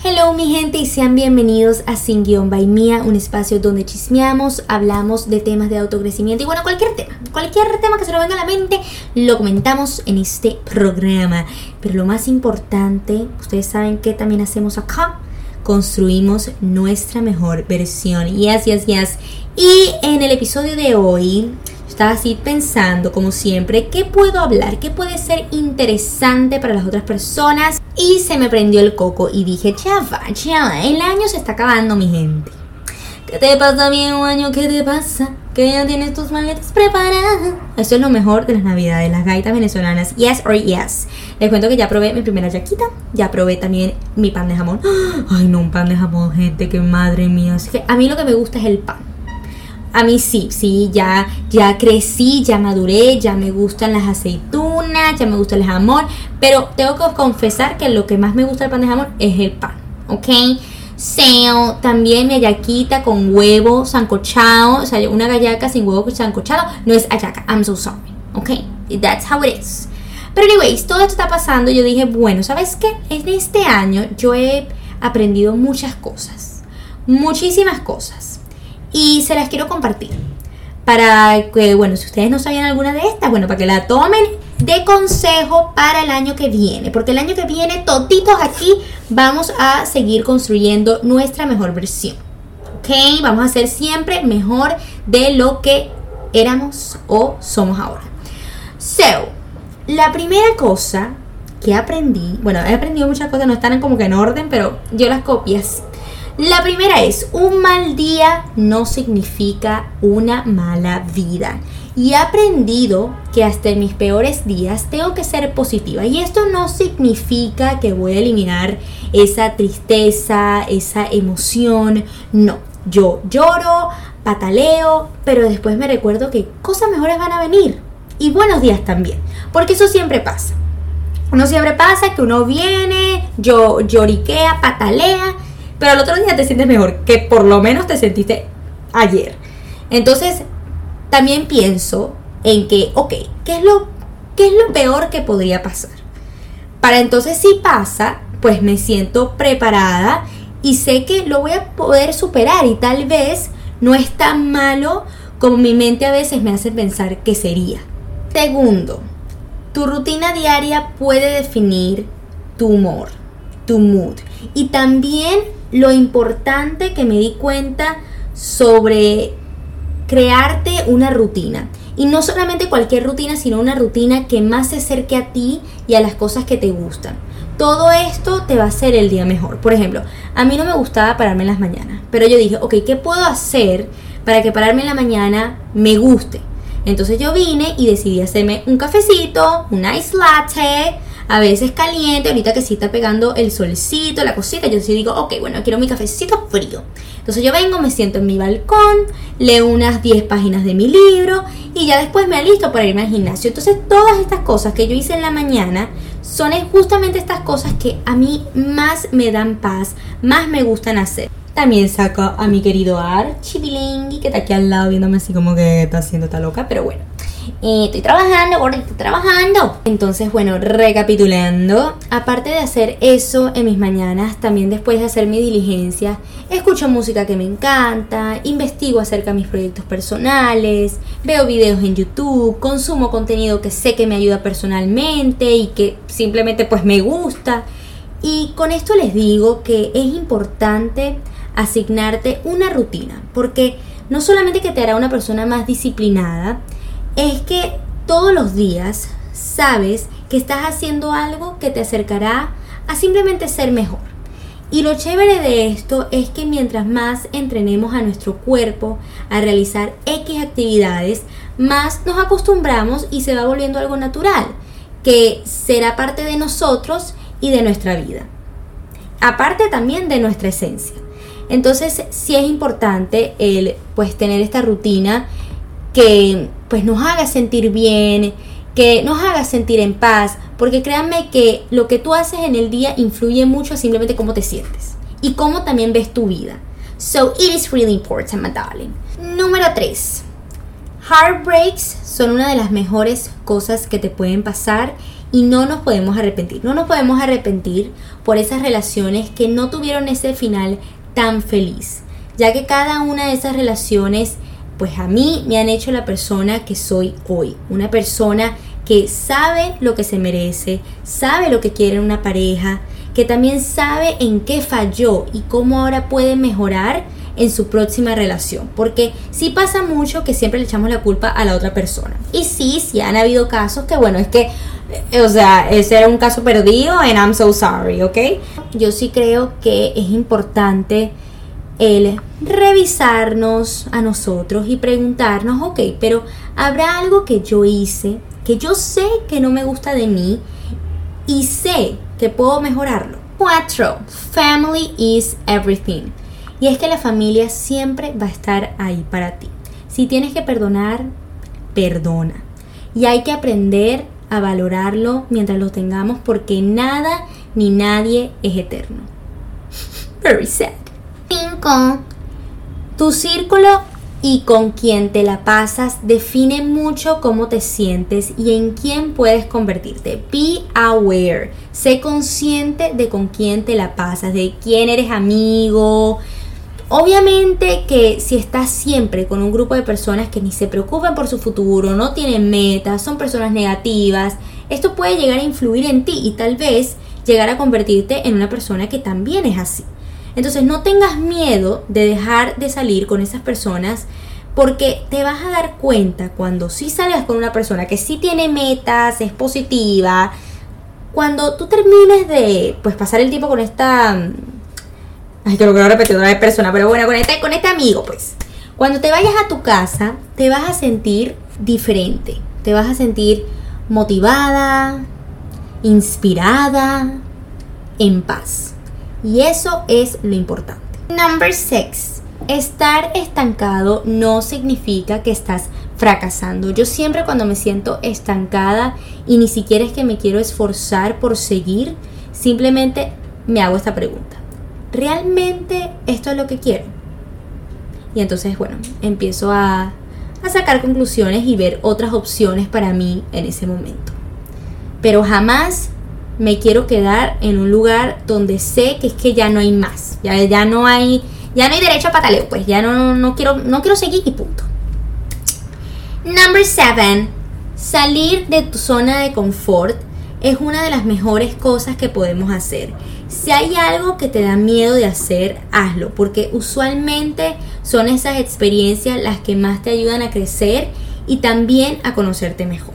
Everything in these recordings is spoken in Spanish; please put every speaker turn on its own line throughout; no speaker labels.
Hello mi gente y sean bienvenidos a Sin Guión by Mía, un espacio donde chismeamos, hablamos de temas de autocrecimiento y bueno, cualquier tema, cualquier tema que se nos venga a la mente, lo comentamos en este programa. Pero lo más importante, ustedes saben que también hacemos acá, construimos nuestra mejor versión. Yes, yes, yes. Y en el episodio de hoy estaba así pensando, como siempre, qué puedo hablar, qué puede ser interesante para las otras personas. Y se me prendió el coco y dije, chava, chava, el año se está acabando, mi gente. ¿Qué te pasa, mi año? ¿Qué te pasa? Que ya tienes tus maletas preparadas. Esto es lo mejor de las navidades, las gaitas venezolanas. Yes or yes. Les cuento que ya probé mi primera yaquita. Ya probé también mi pan de jamón. Ay, no, un pan de jamón, gente, que madre mía. A mí lo que me gusta es el pan a mí sí, sí, ya, ya crecí, ya maduré, ya me gustan las aceitunas, ya me gusta el jamón, pero tengo que confesar que lo que más me gusta del pan de jamón es el pan, ¿ok? So, también mi ayaquita con huevo sancochado, o sea, una gallaca sin huevo sancochado, no es ayaca, I'm so sorry, ¿ok? That's how it is. Pero anyways, todo esto está pasando, yo dije, bueno, ¿sabes qué? En este año yo he aprendido muchas cosas, muchísimas cosas y se las quiero compartir. Para que, bueno, si ustedes no sabían alguna de estas, bueno, para que la tomen de consejo para el año que viene. Porque el año que viene, toditos aquí, vamos a seguir construyendo nuestra mejor versión. ¿Ok? Vamos a ser siempre mejor de lo que éramos o somos ahora. So, la primera cosa que aprendí, bueno, he aprendido muchas cosas, no están como que en orden, pero yo las copias la primera es, un mal día no significa una mala vida. Y he aprendido que hasta en mis peores días tengo que ser positiva. Y esto no significa que voy a eliminar esa tristeza, esa emoción. No, yo lloro, pataleo, pero después me recuerdo que cosas mejores van a venir. Y buenos días también. Porque eso siempre pasa. Uno siempre pasa que uno viene, yo lloriquea, patalea pero al otro día te sientes mejor, que por lo menos te sentiste ayer. Entonces, también pienso en que, ok, ¿qué es lo, qué es lo peor que podría pasar? Para entonces si pasa, pues me siento preparada y sé que lo voy a poder superar y tal vez no es tan malo como mi mente a veces me hace pensar que sería. Segundo, tu rutina diaria puede definir tu humor, tu mood y también lo importante que me di cuenta sobre crearte una rutina. Y no solamente cualquier rutina, sino una rutina que más se acerque a ti y a las cosas que te gustan. Todo esto te va a hacer el día mejor. Por ejemplo, a mí no me gustaba pararme en las mañanas, pero yo dije, ok, ¿qué puedo hacer para que pararme en la mañana me guste? Entonces yo vine y decidí hacerme un cafecito, un ice latte, a veces caliente, ahorita que sí está pegando el solcito, la cosita, yo sí digo, ok, bueno, quiero mi cafecito frío. Entonces yo vengo, me siento en mi balcón, leo unas 10 páginas de mi libro y ya después me alisto para irme al gimnasio. Entonces todas estas cosas que yo hice en la mañana son justamente estas cosas que a mí más me dan paz, más me gustan hacer. También saco a mi querido Ar Chibilingui, que está aquí al lado viéndome así como que está haciendo esta loca, pero bueno. Eh, estoy trabajando, gordo, estoy trabajando. Entonces, bueno, recapitulando, aparte de hacer eso en mis mañanas, también después de hacer mi diligencia, escucho música que me encanta, investigo acerca de mis proyectos personales, veo videos en YouTube, consumo contenido que sé que me ayuda personalmente y que simplemente pues me gusta. Y con esto les digo que es importante asignarte una rutina, porque no solamente que te hará una persona más disciplinada, es que todos los días sabes que estás haciendo algo que te acercará a simplemente ser mejor. Y lo chévere de esto es que mientras más entrenemos a nuestro cuerpo a realizar X actividades, más nos acostumbramos y se va volviendo algo natural, que será parte de nosotros y de nuestra vida. Aparte también de nuestra esencia. Entonces, sí es importante el pues tener esta rutina que pues nos haga sentir bien, que nos haga sentir en paz, porque créanme que lo que tú haces en el día influye mucho simplemente cómo te sientes y cómo también ves tu vida. So it is really important, my darling. Número 3. Heartbreaks son una de las mejores cosas que te pueden pasar y no nos podemos arrepentir. No nos podemos arrepentir por esas relaciones que no tuvieron ese final tan feliz, ya que cada una de esas relaciones, pues a mí me han hecho la persona que soy hoy, una persona que sabe lo que se merece, sabe lo que quiere una pareja, que también sabe en qué falló y cómo ahora puede mejorar en su próxima relación. Porque sí pasa mucho que siempre le echamos la culpa a la otra persona. Y sí, sí han habido casos que, bueno, es que, o sea, ese era un caso perdido and I'm so sorry, ¿ok? Yo sí creo que es importante el revisarnos a nosotros y preguntarnos, ok, pero ¿habrá algo que yo hice que yo sé que no me gusta de mí y sé que puedo mejorarlo? 4. Family is everything. Y es que la familia siempre va a estar ahí para ti. Si tienes que perdonar, perdona. Y hay que aprender a valorarlo mientras lo tengamos porque nada ni nadie es eterno. Very sad. 5. Tu círculo y con quien te la pasas define mucho cómo te sientes y en quién puedes convertirte. Be aware. Sé consciente de con quién te la pasas, de quién eres amigo, Obviamente que si estás siempre con un grupo de personas que ni se preocupan por su futuro, no tienen metas, son personas negativas, esto puede llegar a influir en ti y tal vez llegar a convertirte en una persona que también es así. Entonces no tengas miedo de dejar de salir con esas personas porque te vas a dar cuenta cuando sí salgas con una persona que sí tiene metas, es positiva, cuando tú termines de pues pasar el tiempo con esta Ay, que lo repetir otra vez persona, pero bueno, con este, con este amigo, pues. Cuando te vayas a tu casa, te vas a sentir diferente. Te vas a sentir motivada, inspirada, en paz. Y eso es lo importante. Number 6. Estar estancado no significa que estás fracasando. Yo siempre cuando me siento estancada y ni siquiera es que me quiero esforzar por seguir, simplemente me hago esta pregunta. ¿Realmente esto es lo que quiero? Y entonces, bueno, empiezo a, a sacar conclusiones y ver otras opciones para mí en ese momento. Pero jamás me quiero quedar en un lugar donde sé que es que ya no hay más. Ya, ya no hay. Ya no hay derecho a pataleo. Pues ya no, no, quiero, no quiero seguir y punto. Number 7. Salir de tu zona de confort es una de las mejores cosas que podemos hacer. Si hay algo que te da miedo de hacer, hazlo, porque usualmente son esas experiencias las que más te ayudan a crecer y también a conocerte mejor.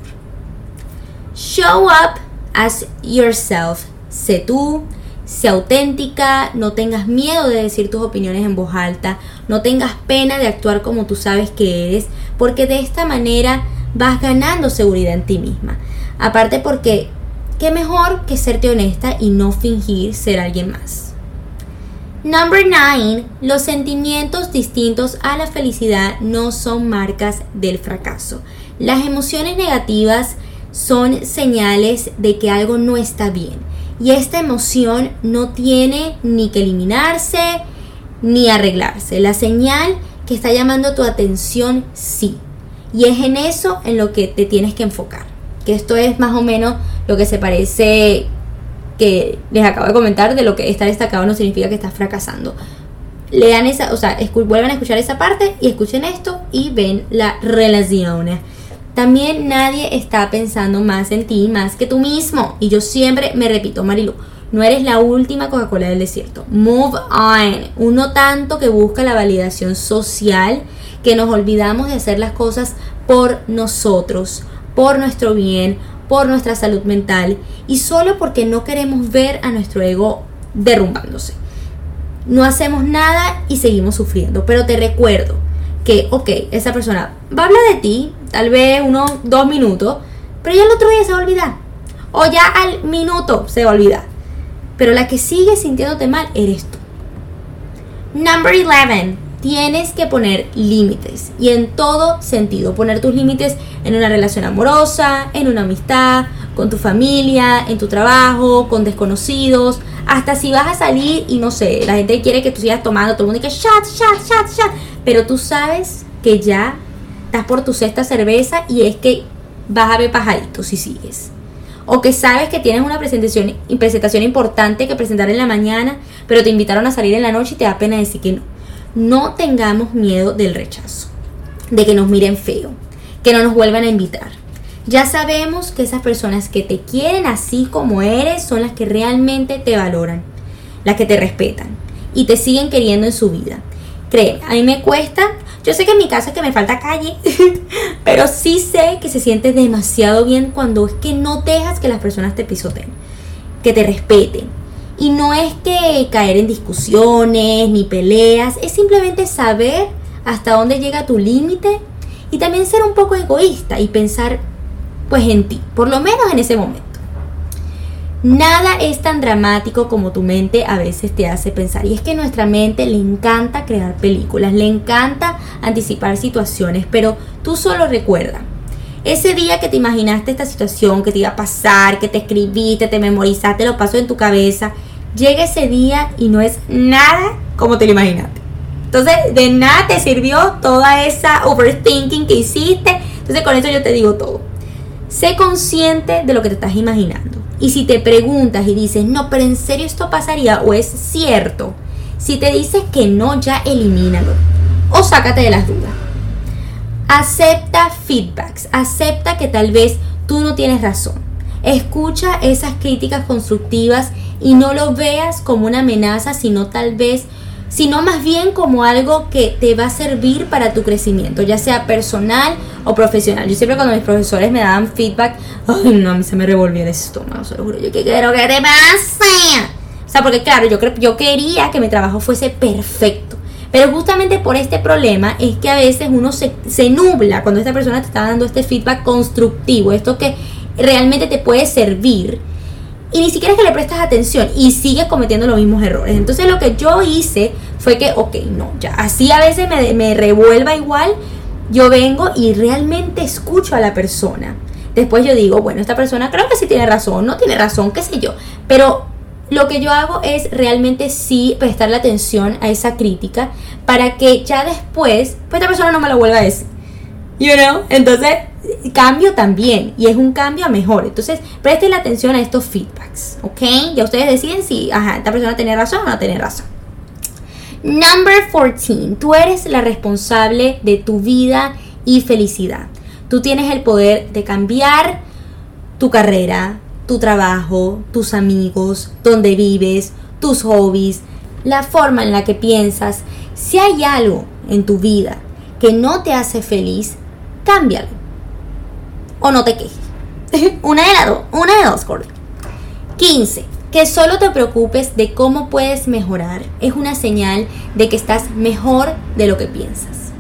Show up as yourself. Sé tú, sé auténtica, no tengas miedo de decir tus opiniones en voz alta, no tengas pena de actuar como tú sabes que eres, porque de esta manera vas ganando seguridad en ti misma. Aparte porque ¿Qué mejor que serte honesta y no fingir ser alguien más? Number 9. Los sentimientos distintos a la felicidad no son marcas del fracaso. Las emociones negativas son señales de que algo no está bien. Y esta emoción no tiene ni que eliminarse ni arreglarse. La señal que está llamando tu atención sí. Y es en eso en lo que te tienes que enfocar que esto es más o menos lo que se parece que les acabo de comentar de lo que está destacado no significa que estás fracasando. Lean esa, o sea, vuelvan a escuchar esa parte y escuchen esto y ven la relación. También nadie está pensando más en ti más que tú mismo. Y yo siempre me repito, Marilu, no eres la última Coca-Cola del desierto. Move on. Uno tanto que busca la validación social que nos olvidamos de hacer las cosas por nosotros por nuestro bien, por nuestra salud mental y solo porque no queremos ver a nuestro ego derrumbándose. No hacemos nada y seguimos sufriendo, pero te recuerdo que, ok, esa persona va a hablar de ti, tal vez unos dos minutos, pero ya el otro día se va a olvidar. O ya al minuto se va a olvidar. Pero la que sigue sintiéndote mal eres tú. Number 11 tienes que poner límites y en todo sentido, poner tus límites en una relación amorosa, en una amistad, con tu familia, en tu trabajo, con desconocidos, hasta si vas a salir y no sé, la gente quiere que tú sigas tomando, todo el mundo dice chat, chat, chat, chat, pero tú sabes que ya estás por tu sexta cerveza y es que vas a ver pajaritos si sigues. o que sabes que tienes una presentación, presentación importante que presentar en la mañana, pero te invitaron a salir en la noche y te da pena decir que no. No tengamos miedo del rechazo, de que nos miren feo, que no nos vuelvan a invitar. Ya sabemos que esas personas que te quieren así como eres son las que realmente te valoran, las que te respetan y te siguen queriendo en su vida. Créeme, a mí me cuesta yo sé que en mi caso es que me falta calle, pero sí sé que se siente demasiado bien cuando es que no dejas que las personas te pisoteen, que te respeten. Y no es que caer en discusiones ni peleas, es simplemente saber hasta dónde llega tu límite y también ser un poco egoísta y pensar pues en ti, por lo menos en ese momento. Nada es tan dramático como tu mente a veces te hace pensar. Y es que nuestra mente le encanta crear películas, le encanta anticipar situaciones, pero tú solo recuerda. Ese día que te imaginaste esta situación, que te iba a pasar, que te escribiste, te memorizaste, lo pasó en tu cabeza, llega ese día y no es nada como te lo imaginaste. Entonces, de nada te sirvió toda esa overthinking que hiciste. Entonces, con eso yo te digo todo. Sé consciente de lo que te estás imaginando. Y si te preguntas y dices, no, pero en serio esto pasaría o es cierto, si te dices que no, ya elimínalo o sácate de las dudas. Acepta feedbacks, acepta que tal vez tú no tienes razón. Escucha esas críticas constructivas y no lo veas como una amenaza, sino tal vez sino más bien como algo que te va a servir para tu crecimiento, ya sea personal o profesional. Yo siempre cuando mis profesores me daban feedback, ay no, a mí se me revolvía el estómago, se lo juro, yo que quiero que te pase. O sea, porque claro, yo, yo quería que mi trabajo fuese perfecto. Pero justamente por este problema es que a veces uno se, se nubla cuando esta persona te está dando este feedback constructivo, esto que realmente te puede servir y ni siquiera es que le prestas atención y sigues cometiendo los mismos errores. Entonces lo que yo hice fue que, ok, no, ya, así a veces me, me revuelva igual, yo vengo y realmente escucho a la persona. Después yo digo, bueno, esta persona creo que sí tiene razón, no tiene razón, qué sé yo. Pero lo que yo hago es realmente sí prestarle atención a esa crítica para que ya después, pues esta persona no me lo vuelva a decir. You know? Entonces, cambio también y es un cambio a mejor. Entonces, presten atención a estos feedbacks, ¿ok? Ya ustedes deciden si, ajá, esta persona tiene razón o no tiene razón. Number 14. Tú eres la responsable de tu vida y felicidad. Tú tienes el poder de cambiar tu carrera, tu trabajo, tus amigos, donde vives, tus hobbies, la forma en la que piensas. Si hay algo en tu vida que no te hace feliz, cámbialo. O no te quejes. una de dos, una de dos, 15. Que solo te preocupes de cómo puedes mejorar es una señal de que estás mejor de lo que piensas.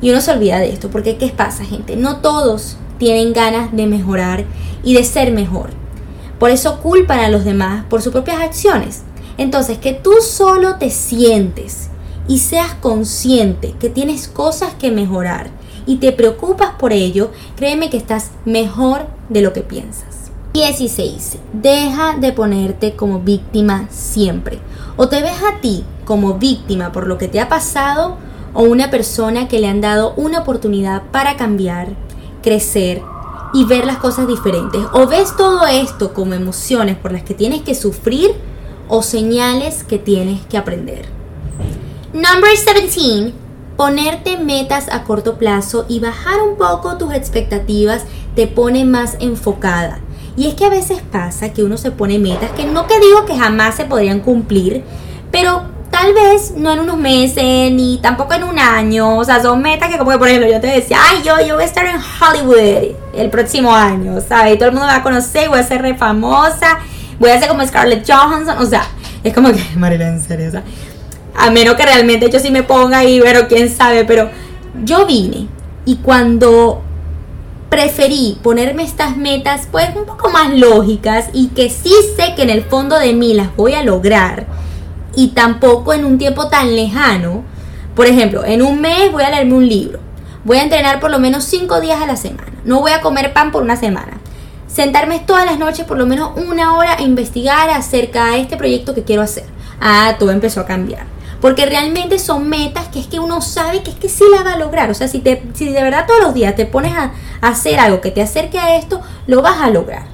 Y uno se olvida de esto, porque ¿qué pasa, gente? No todos tienen ganas de mejorar y de ser mejor. Por eso culpan a los demás por sus propias acciones. Entonces, que tú solo te sientes y seas consciente que tienes cosas que mejorar y te preocupas por ello, créeme que estás mejor de lo que piensas. 16. Deja de ponerte como víctima siempre. O te ves a ti como víctima por lo que te ha pasado o una persona que le han dado una oportunidad para cambiar, crecer y ver las cosas diferentes. O ves todo esto como emociones por las que tienes que sufrir o señales que tienes que aprender. Number 17 Ponerte metas a corto plazo y bajar un poco tus expectativas te pone más enfocada. Y es que a veces pasa que uno se pone metas que no que digo que jamás se podrían cumplir, pero tal vez no en unos meses ni tampoco en un año. O sea, son metas que como que por ejemplo yo te decía, ay, yo, yo voy a estar en Hollywood el próximo año, ¿sabes? Y todo el mundo me va a conocer, voy a ser re famosa, voy a ser como Scarlett Johansson, o sea, es como que, Marilyn, en serio, o sea, a menos que realmente yo sí me ponga ahí, pero quién sabe, pero yo vine y cuando preferí ponerme estas metas pues un poco más lógicas y que sí sé que en el fondo de mí las voy a lograr y tampoco en un tiempo tan lejano. Por ejemplo, en un mes voy a leerme un libro. Voy a entrenar por lo menos cinco días a la semana. No voy a comer pan por una semana. Sentarme todas las noches por lo menos una hora a investigar acerca de este proyecto que quiero hacer. Ah, todo empezó a cambiar. Porque realmente son metas que es que uno sabe que es que sí la va a lograr. O sea, si, te, si de verdad todos los días te pones a, hacer algo que te acerque a esto, lo vas a lograr.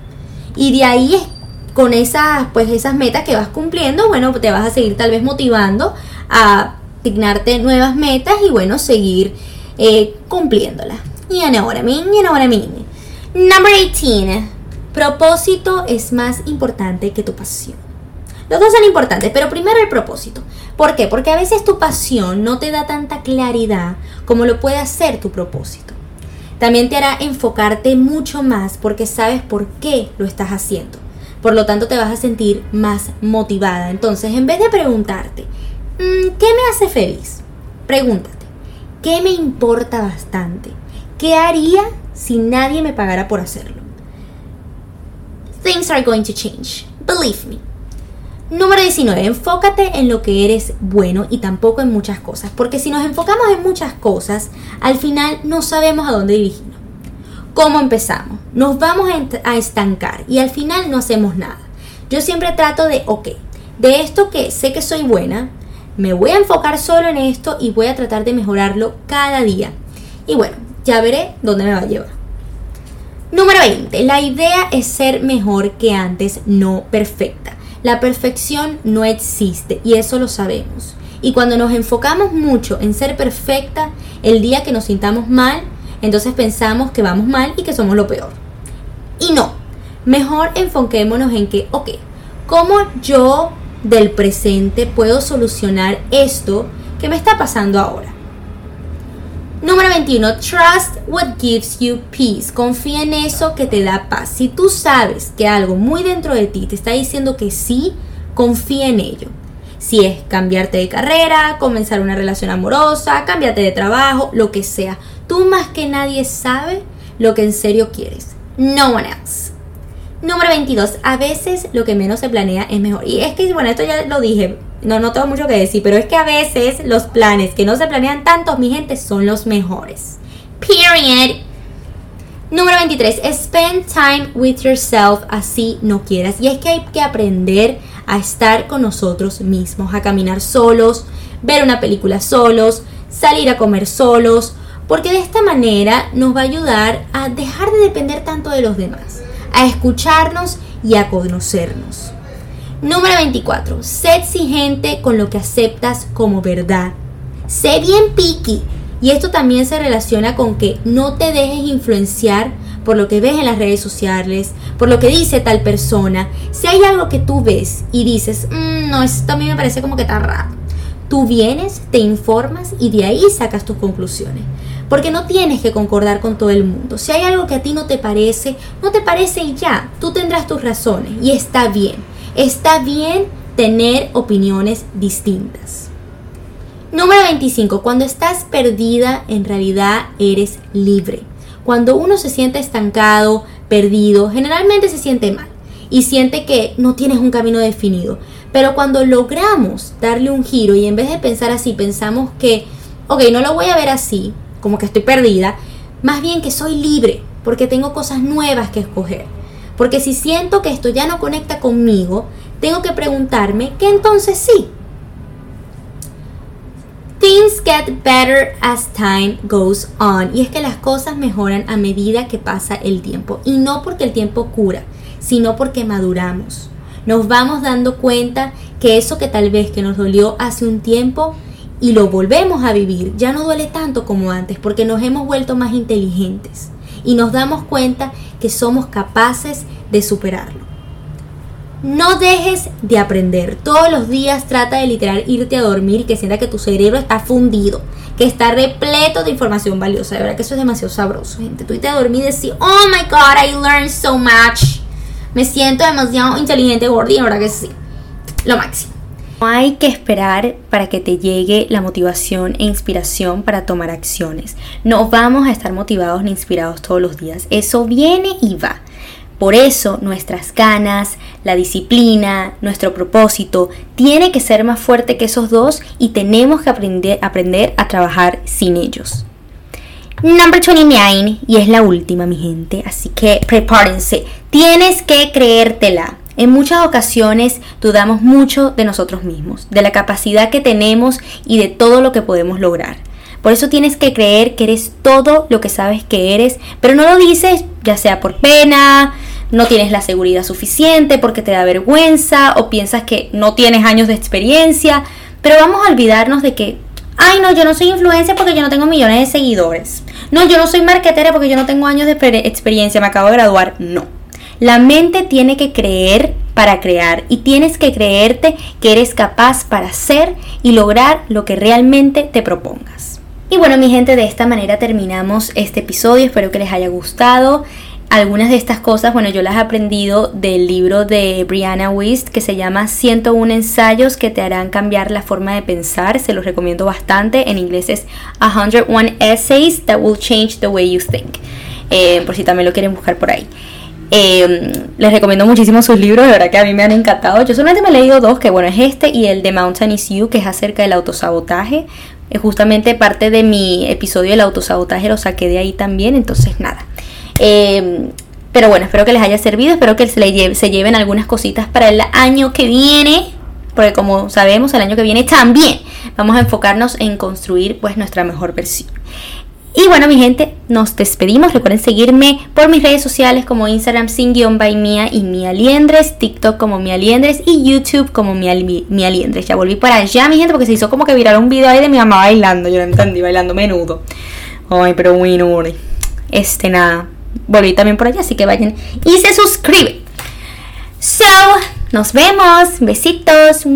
Y de ahí es con esas, pues esas metas que vas cumpliendo, bueno, te vas a seguir tal vez motivando a asignarte nuevas metas y bueno, seguir eh, cumpliéndolas. Y ahora mí, y ahora mí. Number 18. Propósito es más importante que tu pasión. Los dos son importantes, pero primero el propósito. ¿Por qué? Porque a veces tu pasión no te da tanta claridad como lo puede hacer tu propósito. También te hará enfocarte mucho más porque sabes por qué lo estás haciendo. Por lo tanto, te vas a sentir más motivada. Entonces, en vez de preguntarte, mm, ¿qué me hace feliz? Pregúntate, ¿qué me importa bastante? ¿Qué haría si nadie me pagara por hacerlo? Things are going to change. Believe me. Número 19. Enfócate en lo que eres bueno y tampoco en muchas cosas. Porque si nos enfocamos en muchas cosas, al final no sabemos a dónde dirigirnos. ¿Cómo empezamos? Nos vamos a estancar y al final no hacemos nada. Yo siempre trato de, ok, de esto que sé que soy buena, me voy a enfocar solo en esto y voy a tratar de mejorarlo cada día. Y bueno, ya veré dónde me va a llevar. Número 20. La idea es ser mejor que antes, no perfecta. La perfección no existe y eso lo sabemos. Y cuando nos enfocamos mucho en ser perfecta, el día que nos sintamos mal, entonces pensamos que vamos mal y que somos lo peor. Y no, mejor enfoquémonos en que, ok, ¿cómo yo del presente puedo solucionar esto que me está pasando ahora? Número 21. Trust what gives you peace. Confía en eso que te da paz. Si tú sabes que algo muy dentro de ti te está diciendo que sí, confía en ello. Si es cambiarte de carrera, comenzar una relación amorosa, cambiarte de trabajo, lo que sea. Tú más que nadie sabe lo que en serio quieres. No one else. Número 22. A veces lo que menos se planea es mejor. Y es que, bueno, esto ya lo dije no, no tengo mucho que decir, pero es que a veces los planes que no se planean tanto, mi gente, son los mejores. Period. Número 23. Spend time with yourself así no quieras. Y es que hay que aprender a estar con nosotros mismos, a caminar solos, ver una película solos, salir a comer solos, porque de esta manera nos va a ayudar a dejar de depender tanto de los demás, a escucharnos y a conocernos. Número 24. Sé exigente con lo que aceptas como verdad. Sé bien picky. Y esto también se relaciona con que no te dejes influenciar por lo que ves en las redes sociales, por lo que dice tal persona. Si hay algo que tú ves y dices, mm, no, esto a mí me parece como que está raro. Tú vienes, te informas y de ahí sacas tus conclusiones. Porque no tienes que concordar con todo el mundo. Si hay algo que a ti no te parece, no te parece y ya. Tú tendrás tus razones y está bien. Está bien tener opiniones distintas. Número 25. Cuando estás perdida, en realidad eres libre. Cuando uno se siente estancado, perdido, generalmente se siente mal y siente que no tienes un camino definido. Pero cuando logramos darle un giro y en vez de pensar así, pensamos que, ok, no lo voy a ver así, como que estoy perdida, más bien que soy libre, porque tengo cosas nuevas que escoger. Porque si siento que esto ya no conecta conmigo, tengo que preguntarme que entonces sí. Things get better as time goes on. Y es que las cosas mejoran a medida que pasa el tiempo. Y no porque el tiempo cura, sino porque maduramos. Nos vamos dando cuenta que eso que tal vez que nos dolió hace un tiempo y lo volvemos a vivir, ya no duele tanto como antes porque nos hemos vuelto más inteligentes y nos damos cuenta que somos capaces de superarlo. No dejes de aprender. Todos los días trata de literal irte a dormir y que sienta que tu cerebro está fundido, que está repleto de información valiosa. De verdad que eso es demasiado sabroso, gente. Tú irte a dormir y decir, oh my god, I learned so much. Me siento demasiado inteligente, gordina, verdad que sí. Lo máximo. No hay que esperar para que te llegue la motivación e inspiración para tomar acciones. No vamos a estar motivados ni inspirados todos los días. Eso viene y va. Por eso nuestras ganas, la disciplina, nuestro propósito tiene que ser más fuerte que esos dos y tenemos que aprender, a trabajar sin ellos. Number 29 y es la última mi gente, así que prepárense. Tienes que creértela. En muchas ocasiones dudamos mucho de nosotros mismos, de la capacidad que tenemos y de todo lo que podemos lograr. Por eso tienes que creer que eres todo lo que sabes que eres, pero no lo dices ya sea por pena, no tienes la seguridad suficiente, porque te da vergüenza o piensas que no tienes años de experiencia. Pero vamos a olvidarnos de que, ay no, yo no soy influencer porque yo no tengo millones de seguidores. No, yo no soy marketera porque yo no tengo años de experiencia, me acabo de graduar. No. La mente tiene que creer para crear y tienes que creerte que eres capaz para hacer y lograr lo que realmente te propongas. Y bueno, mi gente, de esta manera terminamos este episodio. Espero que les haya gustado. Algunas de estas cosas, bueno, yo las he aprendido del libro de Brianna Wist que se llama 101 ensayos que te harán cambiar la forma de pensar. Se los recomiendo bastante. En inglés es 101 essays that will change the way you think. Eh, por si también lo quieren buscar por ahí. Eh, les recomiendo muchísimo sus libros, de verdad que a mí me han encantado. Yo solamente me he leído dos, que bueno, es este y el de Mountain is You, que es acerca del autosabotaje. Es justamente parte de mi episodio del autosabotaje, lo saqué de ahí también, entonces nada. Eh, pero bueno, espero que les haya servido, espero que se, lleven algunas cositas para el año que viene, porque como sabemos, el año que viene también vamos a enfocarnos en construir pues nuestra mejor versión. Y bueno, mi gente, nos despedimos. Recuerden seguirme por mis redes sociales como Instagram sin guion by Mía y Mía Liendres, TikTok como Mía Liendres y YouTube como Mía, Liendres. Ya volví para allá, mi gente, porque se hizo como que virar un video ahí de mi mamá bailando. Yo lo entendí, bailando menudo. Ay, pero bueno, este nada. Volví también por allá, así que vayan y se suscriben. So, nos vemos. Besitos.